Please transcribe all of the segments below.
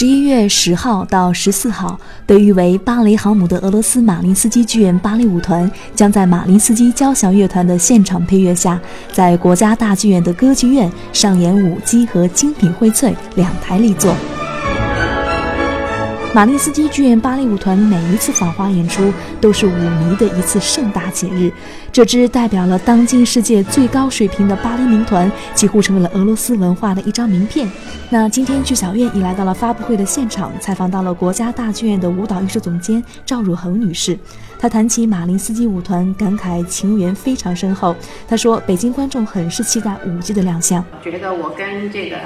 十一月十号到十四号，被誉为芭蕾航母的俄罗斯马林斯基剧院芭蕾舞团将在马林斯基交响乐团的现场配乐下，在国家大剧院的歌剧院上演舞姬和精品荟萃两台力作。马林斯基剧院芭蕾舞团每一次访华演出都是舞迷的一次盛大节日。这支代表了当今世界最高水平的芭蕾民团，几乎成为了俄罗斯文化的一张名片。那今天剧小院已来到了发布会的现场，采访到了国家大剧院的舞蹈艺术总监赵汝恒女士。她谈起马林斯基舞团，感慨情缘非常深厚。她说：“北京观众很是期待舞剧的亮相。”觉得我跟这个。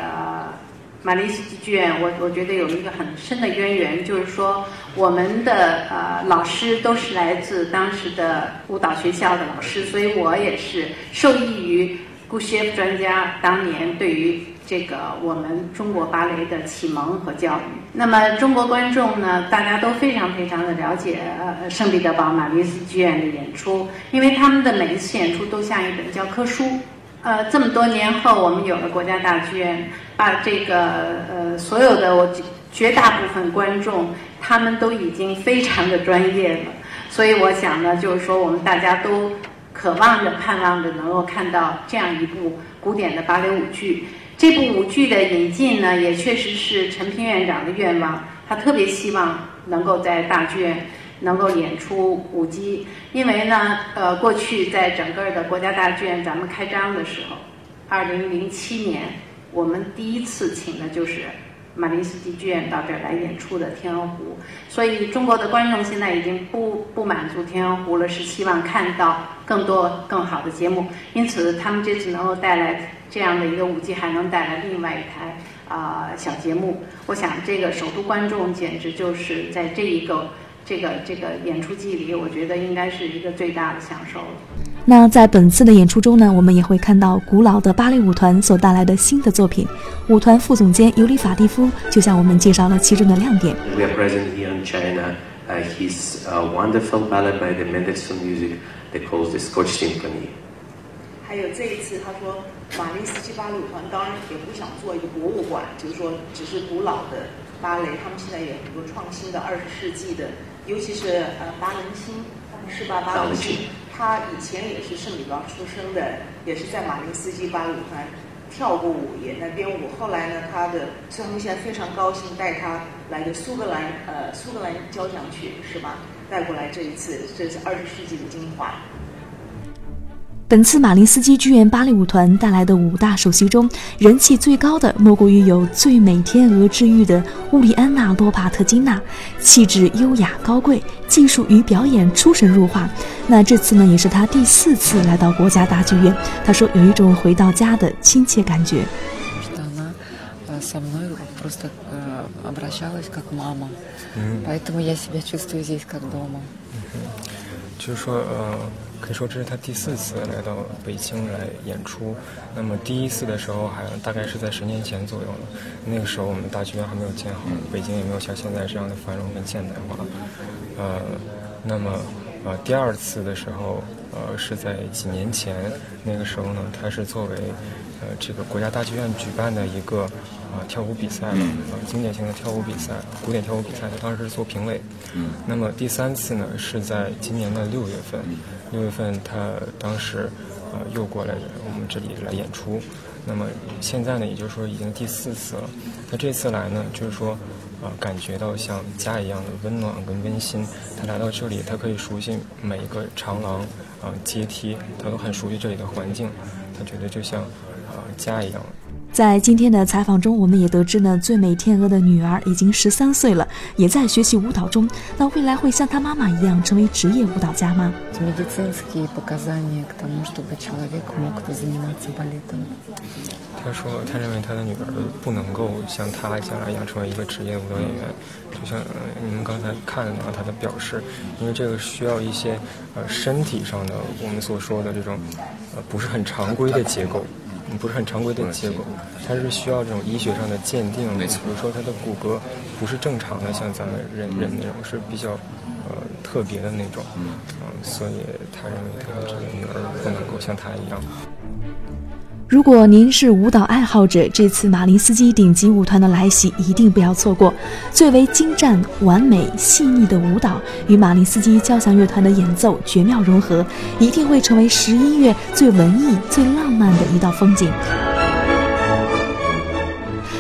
马林斯基剧院，我我觉得有一个很深的渊源，就是说我们的呃老师都是来自当时的舞蹈学校的老师，所以我也是受益于古谢夫专家当年对于这个我们中国芭蕾的启蒙和教育。那么中国观众呢，大家都非常非常的了解呃圣彼得堡马林斯基剧院的演出，因为他们的每一次演出都像一本教科书。呃，这么多年后，我们有了国家大剧院，把这个呃所有的我绝大部分观众，他们都已经非常的专业了。所以我想呢，就是说我们大家都渴望着、盼望着能够看到这样一部古典的芭蕾舞剧。这部舞剧的引进呢，也确实是陈平院长的愿望，他特别希望能够在大剧院。能够演出舞姬，因为呢，呃，过去在整个的国家大剧院咱们开张的时候，二零零七年，我们第一次请的就是马林斯基剧院到这儿来演出的《天鹅湖》，所以中国的观众现在已经不不满足《天鹅湖》了，是希望看到更多更好的节目，因此他们这次能够带来这样的一个舞剧，还能带来另外一台啊小节目，我想这个首都观众简直就是在这一个。这个这个演出季里，我觉得应该是一个最大的享受了。那在本次的演出中呢，我们也会看到古老的芭蕾舞团所带来的新的作品。舞团副总监尤里法蒂夫就向我们介绍了其中的亮点。We are present here in China. His wonderful ballet by the Mendelssohn Music that calls the Scotch Symphony. 还有这一次，他说马林斯基芭蕾舞团当然也不想做一个博物馆，就是说只是古老的芭蕾，他们现在也有很多创新的二十世纪的。尤其是呃，巴伦辛是吧？巴伦辛，他以前也是圣彼得出生的，也是在马林斯基芭蕾舞团跳过舞，也在编舞。后来呢，他的崔鸿先非常高兴带他来的苏格兰呃苏格兰交响曲是吧？带过来这一次，这是二十世纪的精华。本次马林斯基剧院芭蕾舞团带来的五大首席中，人气最高的莫过于有最美天鹅之玉的乌里安娜·洛帕特金娜，气质优雅高贵，技术与表演出神入化。那这次呢，也是她第四次来到国家大剧院。她说有一种回到家的亲切感觉。就是说，呃。可以说这是他第四次来到北京来演出。那么第一次的时候还大概是在十年前左右了，那个时候我们大剧院还没有建好，北京也没有像现在这样的繁荣跟现代化。呃，那么呃第二次的时候，呃是在几年前，那个时候呢，他是作为呃这个国家大剧院举办的一个。啊，跳舞比赛了，啊，经典性的跳舞比赛，古典跳舞比赛，他当时是做评委。嗯。那么第三次呢，是在今年的六月份，六月份他当时，呃，又过来我们这里来演出。那么现在呢，也就是说已经第四次了。他这次来呢，就是说，啊，感觉到像家一样的温暖跟温馨。他来到这里，他可以熟悉每一个长廊，啊，阶梯，他都很熟悉这里的环境。他觉得就像，啊，家一样。在今天的采访中，我们也得知呢，最美天鹅的女儿已经十三岁了，也在学习舞蹈中。那未来会像她妈妈一样成为职业舞蹈家吗？他说，他认为他的女儿不能够像他将来一样成为一个职业舞蹈演员，就像你们刚才看到他的表示，因为这个需要一些呃身体上的我们所说的这种呃不是很常规的结构。不是很常规的结果，它是需要这种医学上的鉴定。比如说，他的骨骼不是正常的，像咱们人人那种是比较呃特别的那种。嗯，所以他认为他的这个女儿不能够像他一样。如果您是舞蹈爱好者，这次马林斯基顶级舞团的来袭一定不要错过。最为精湛、完美、细腻的舞蹈与马林斯基交响乐团的演奏绝妙融合，一定会成为十一月最文艺、最浪漫的一道风景。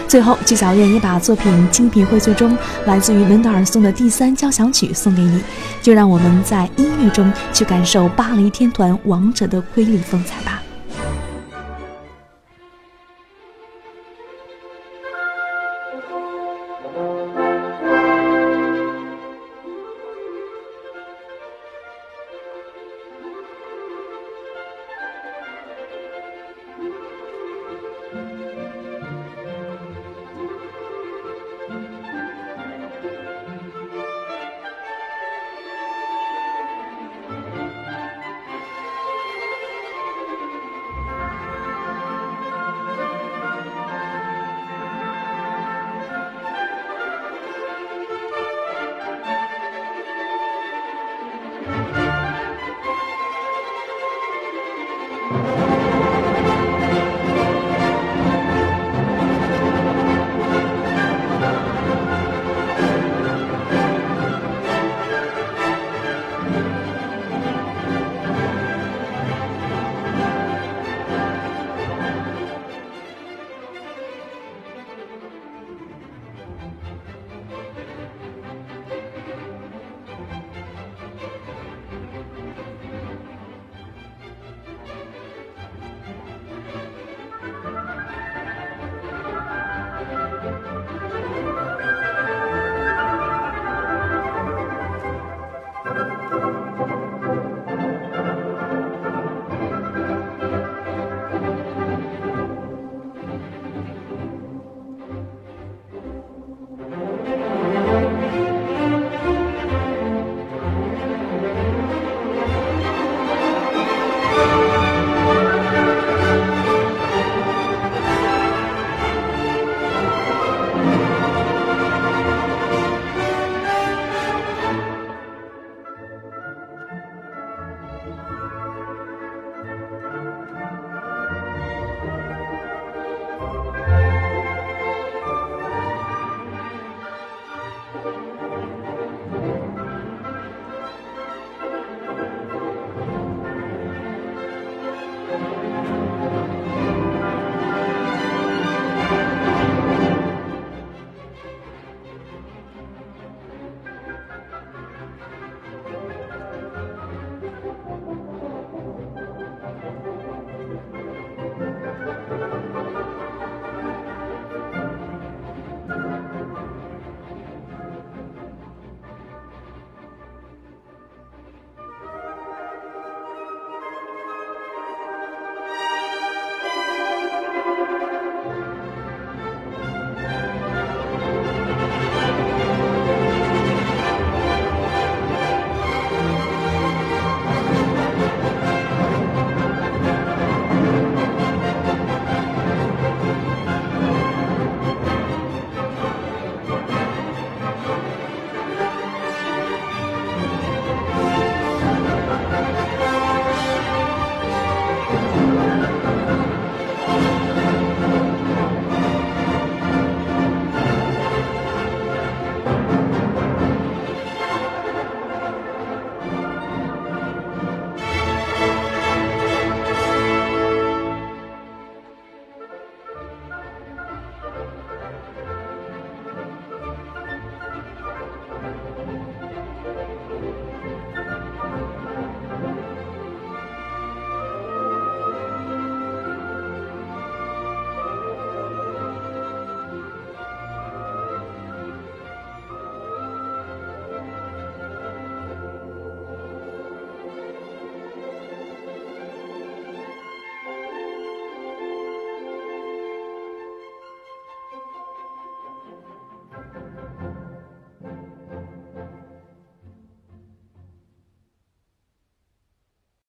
最后，剧小燕也把作品精品荟萃中来自于门德尔松的第三交响曲送给你，就让我们在音乐中去感受巴黎天团王者的瑰丽风采吧。